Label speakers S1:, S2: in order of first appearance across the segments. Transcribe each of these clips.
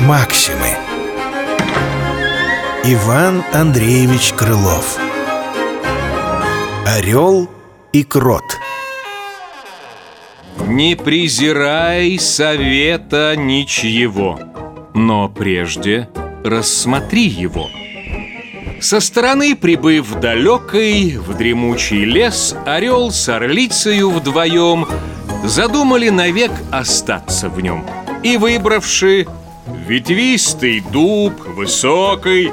S1: Максимы. Иван Андреевич Крылов. Орел и крот.
S2: Не презирай совета ничьего Но прежде рассмотри его Со стороны прибыв далекой В дремучий лес Орел с орлицею вдвоем Задумали навек остаться в нем. И выбравши ветвистый дуб, высокий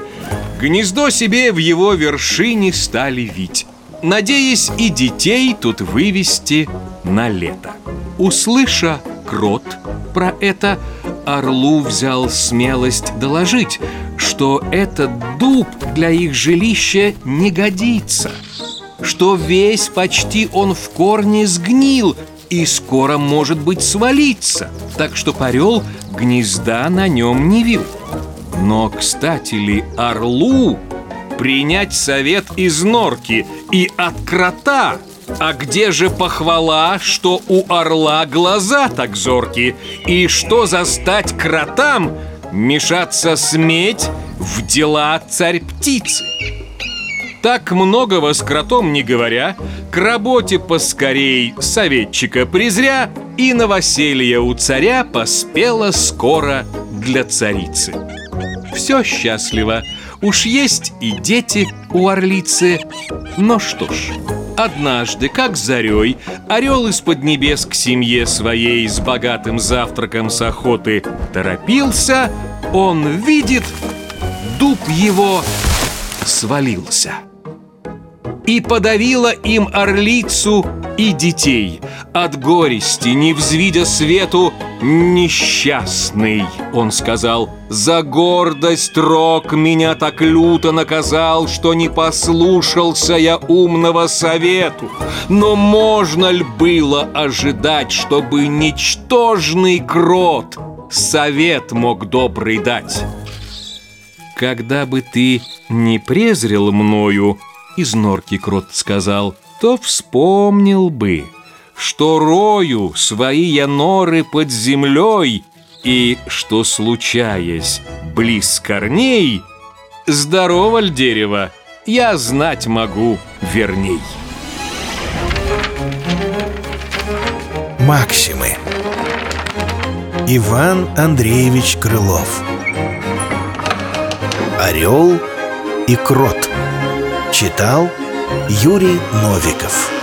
S2: Гнездо себе в его вершине стали вить Надеясь и детей тут вывести на лето. Услыша крот про это Орлу взял смелость доложить Что этот дуб для их жилища не годится Что весь почти он в корне сгнил и скоро, может быть, свалиться Так что орел гнезда на нем не вил. Но, кстати ли, орлу принять совет из норки и от крота а где же похвала, что у орла глаза так зорки? И что застать кротам мешаться сметь в дела царь-птицы? Так многого с кротом не говоря, к работе поскорей советчика презря, и новоселье у царя поспело скоро для царицы. Все счастливо, уж есть и дети у орлицы, но что ж... Однажды, как зарей, орел из-под небес к семье своей с богатым завтраком с охоты торопился, он видит, дуб его свалился. И подавила им орлицу и детей. От горести, не взвидя свету, несчастный, он сказал, за гордость рок меня так люто наказал, что не послушался я умного совету. Но можно ли было ожидать, чтобы ничтожный крот совет мог добрый дать? Когда бы ты не презрел мною, из норки крот сказал, то вспомнил бы, что рою свои я норы под землей, и что, случаясь близ корней, здорово ль дерево, я знать могу верней.
S1: Максимы. Иван Андреевич Крылов. Орел и крот Читал Юрий Новиков